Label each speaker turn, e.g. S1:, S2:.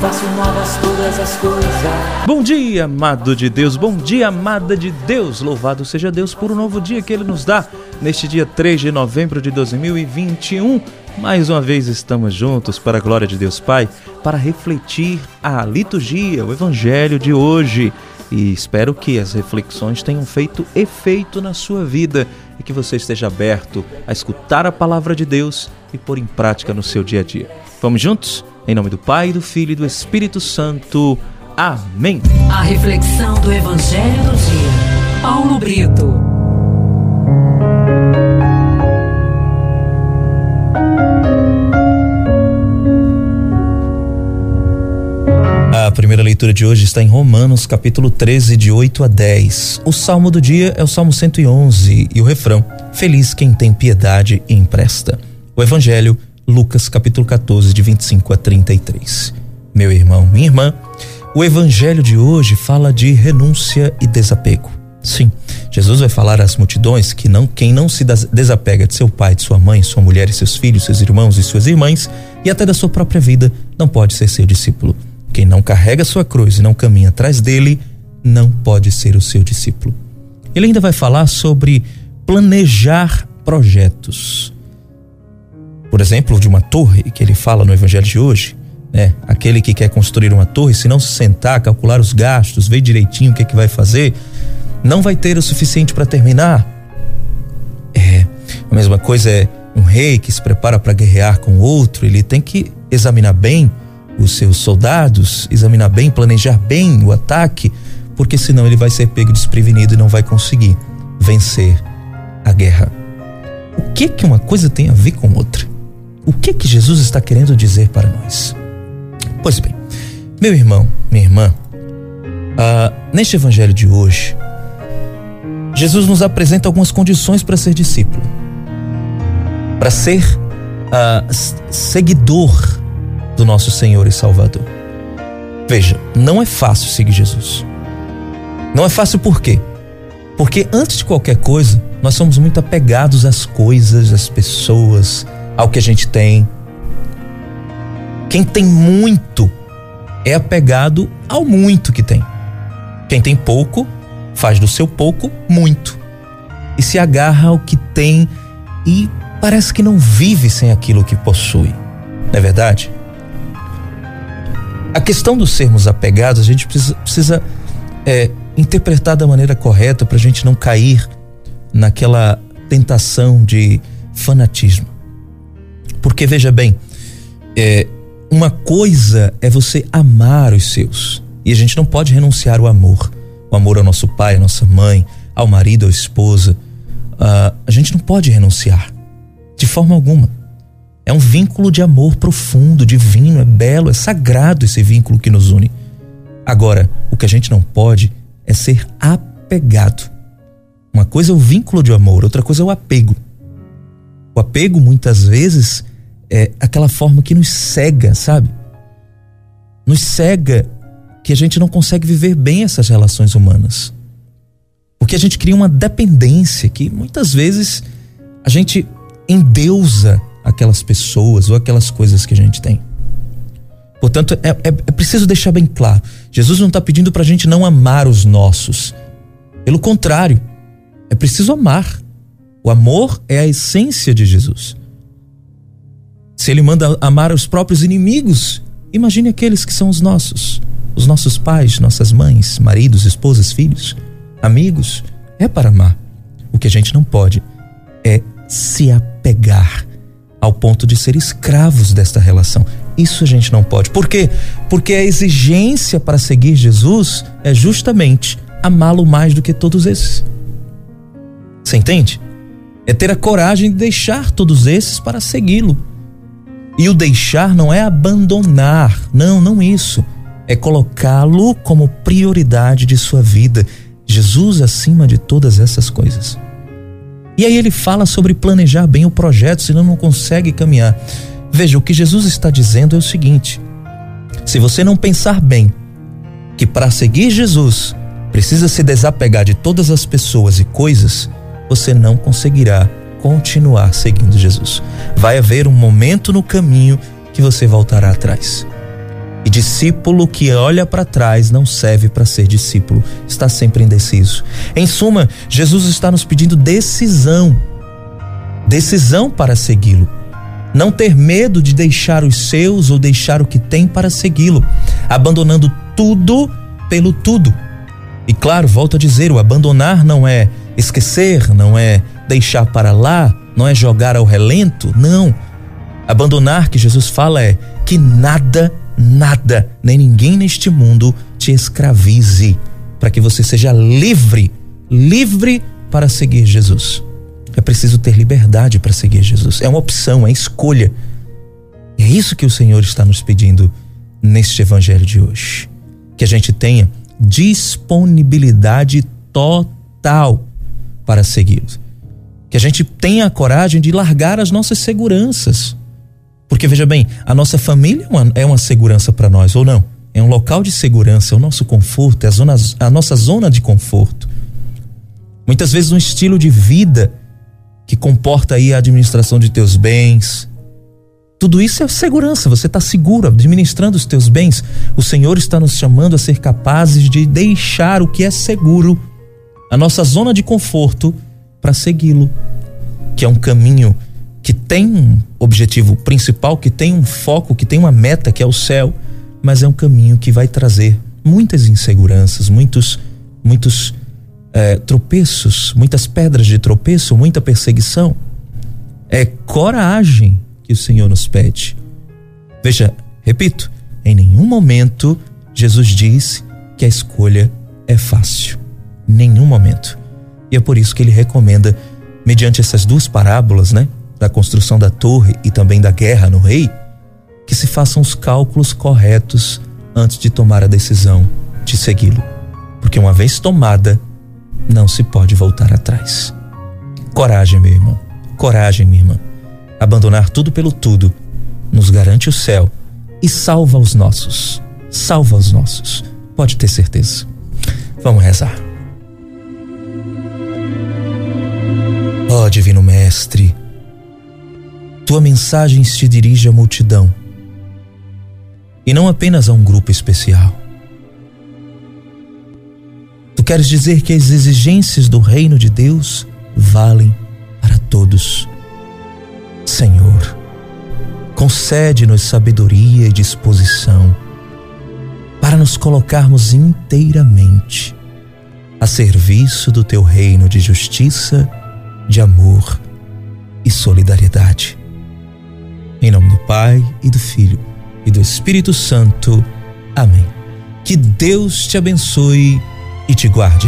S1: faço novas todas as coisas.
S2: Bom dia, amado de Deus, bom dia, amada de Deus. Louvado seja Deus por um novo dia que Ele nos dá neste dia 3 de novembro de 2021. Mais uma vez estamos juntos para a glória de Deus Pai, para refletir a liturgia, o Evangelho de hoje. E espero que as reflexões tenham feito efeito na sua vida e que você esteja aberto a escutar a palavra de Deus e pôr em prática no seu dia a dia. Vamos juntos? Em nome do Pai, do Filho e do Espírito Santo. Amém.
S1: A reflexão do Evangelho do dia. Paulo Brito.
S2: A primeira leitura de hoje está em Romanos, capítulo 13, de 8 a 10. O salmo do dia é o Salmo 111 e o refrão: Feliz quem tem piedade e empresta. O evangelho, Lucas, capítulo 14, de 25 a 33. Meu irmão, minha irmã, o evangelho de hoje fala de renúncia e desapego. Sim, Jesus vai falar às multidões que não quem não se desapega de seu pai, de sua mãe, sua mulher e seus filhos, seus irmãos e suas irmãs, e até da sua própria vida, não pode ser seu discípulo. Quem não carrega sua cruz e não caminha atrás dele, não pode ser o seu discípulo. Ele ainda vai falar sobre planejar projetos. Por exemplo, de uma torre que ele fala no evangelho de hoje, né? Aquele que quer construir uma torre, se não se sentar, calcular os gastos, ver direitinho o que é que vai fazer, não vai ter o suficiente para terminar. É, a mesma coisa é um rei que se prepara para guerrear com outro, ele tem que examinar bem os seus soldados, examinar bem, planejar bem o ataque, porque senão ele vai ser pego desprevenido e não vai conseguir vencer a guerra. O que que uma coisa tem a ver com outra? O que que Jesus está querendo dizer para nós? Pois bem, meu irmão, minha irmã, ah, neste evangelho de hoje, Jesus nos apresenta algumas condições para ser discípulo, para ser ah, seguidor do nosso Senhor e Salvador. Veja, não é fácil seguir Jesus. Não é fácil por quê? Porque antes de qualquer coisa, nós somos muito apegados às coisas, às pessoas, ao que a gente tem. Quem tem muito é apegado ao muito que tem. Quem tem pouco faz do seu pouco muito e se agarra ao que tem e parece que não vive sem aquilo que possui. Não é verdade? A questão dos sermos apegados, a gente precisa, precisa é, interpretar da maneira correta para a gente não cair naquela tentação de fanatismo. Porque veja bem, é, uma coisa é você amar os seus e a gente não pode renunciar ao amor, o amor ao nosso pai, à nossa mãe, ao marido, à esposa. Uh, a gente não pode renunciar de forma alguma. É um vínculo de amor profundo, divino, é belo, é sagrado esse vínculo que nos une. Agora, o que a gente não pode é ser apegado. Uma coisa é o vínculo de amor, outra coisa é o apego. O apego, muitas vezes, é aquela forma que nos cega, sabe? Nos cega que a gente não consegue viver bem essas relações humanas. Porque a gente cria uma dependência que muitas vezes a gente endeusa aquelas pessoas ou aquelas coisas que a gente tem. Portanto, é, é, é preciso deixar bem claro: Jesus não está pedindo para a gente não amar os nossos. Pelo contrário, é preciso amar. O amor é a essência de Jesus. Se ele manda amar os próprios inimigos, imagine aqueles que são os nossos, os nossos pais, nossas mães, maridos, esposas, filhos, amigos. É para amar. O que a gente não pode é se apegar ao ponto de ser escravos desta relação. Isso a gente não pode. Por quê? Porque a exigência para seguir Jesus é justamente amá-lo mais do que todos esses. Você entende? É ter a coragem de deixar todos esses para segui-lo. E o deixar não é abandonar, não, não isso. É colocá-lo como prioridade de sua vida. Jesus acima de todas essas coisas. E aí ele fala sobre planejar bem o projeto, senão não consegue caminhar. Veja, o que Jesus está dizendo é o seguinte: se você não pensar bem que para seguir Jesus precisa se desapegar de todas as pessoas e coisas, você não conseguirá continuar seguindo Jesus. Vai haver um momento no caminho que você voltará atrás. E discípulo que olha para trás não serve para ser discípulo, está sempre indeciso. Em suma, Jesus está nos pedindo decisão. Decisão para segui-lo. Não ter medo de deixar os seus ou deixar o que tem para segui-lo, abandonando tudo pelo tudo. E claro, volto a dizer, o abandonar não é esquecer, não é deixar para lá, não é jogar ao relento, não. Abandonar que Jesus fala é que nada, nada, nem ninguém neste mundo te escravize, para que você seja livre, livre para seguir Jesus. É preciso ter liberdade para seguir Jesus. É uma opção, é escolha. E é isso que o Senhor está nos pedindo neste evangelho de hoje. Que a gente tenha disponibilidade total para segui-lo. Que a gente tenha a coragem de largar as nossas seguranças. Porque veja bem, a nossa família é uma, é uma segurança para nós, ou não? É um local de segurança, é o nosso conforto, é a, zona, a nossa zona de conforto. Muitas vezes um estilo de vida que comporta aí a administração de teus bens. Tudo isso é segurança, você está seguro administrando os teus bens. O Senhor está nos chamando a ser capazes de deixar o que é seguro, a nossa zona de conforto, para segui-lo, que é um caminho que tem um objetivo principal, que tem um foco, que tem uma meta, que é o céu, mas é um caminho que vai trazer muitas inseguranças, muitos, muitos é, tropeços, muitas pedras de tropeço, muita perseguição. É coragem que o Senhor nos pede. Veja, repito, em nenhum momento Jesus disse que a escolha é fácil. Nenhum momento. E é por isso que ele recomenda, mediante essas duas parábolas, né, da construção da torre e também da guerra no rei, que se façam os cálculos corretos antes de tomar a decisão de segui-lo. Porque uma vez tomada, não se pode voltar atrás. Coragem, meu irmão. Coragem, minha irmã. Abandonar tudo pelo tudo nos garante o céu e salva os nossos. Salva os nossos. Pode ter certeza. Vamos rezar. Ó oh, Divino Mestre, tua mensagem se dirige à multidão e não apenas a um grupo especial. Queres dizer que as exigências do reino de Deus valem para todos. Concede-nos sabedoria e disposição para nos colocarmos inteiramente a serviço do teu reino de justiça, de amor e solidariedade. Em nome do Pai e do Filho e do Espírito Santo. Amém. Que Deus te abençoe e te guarde.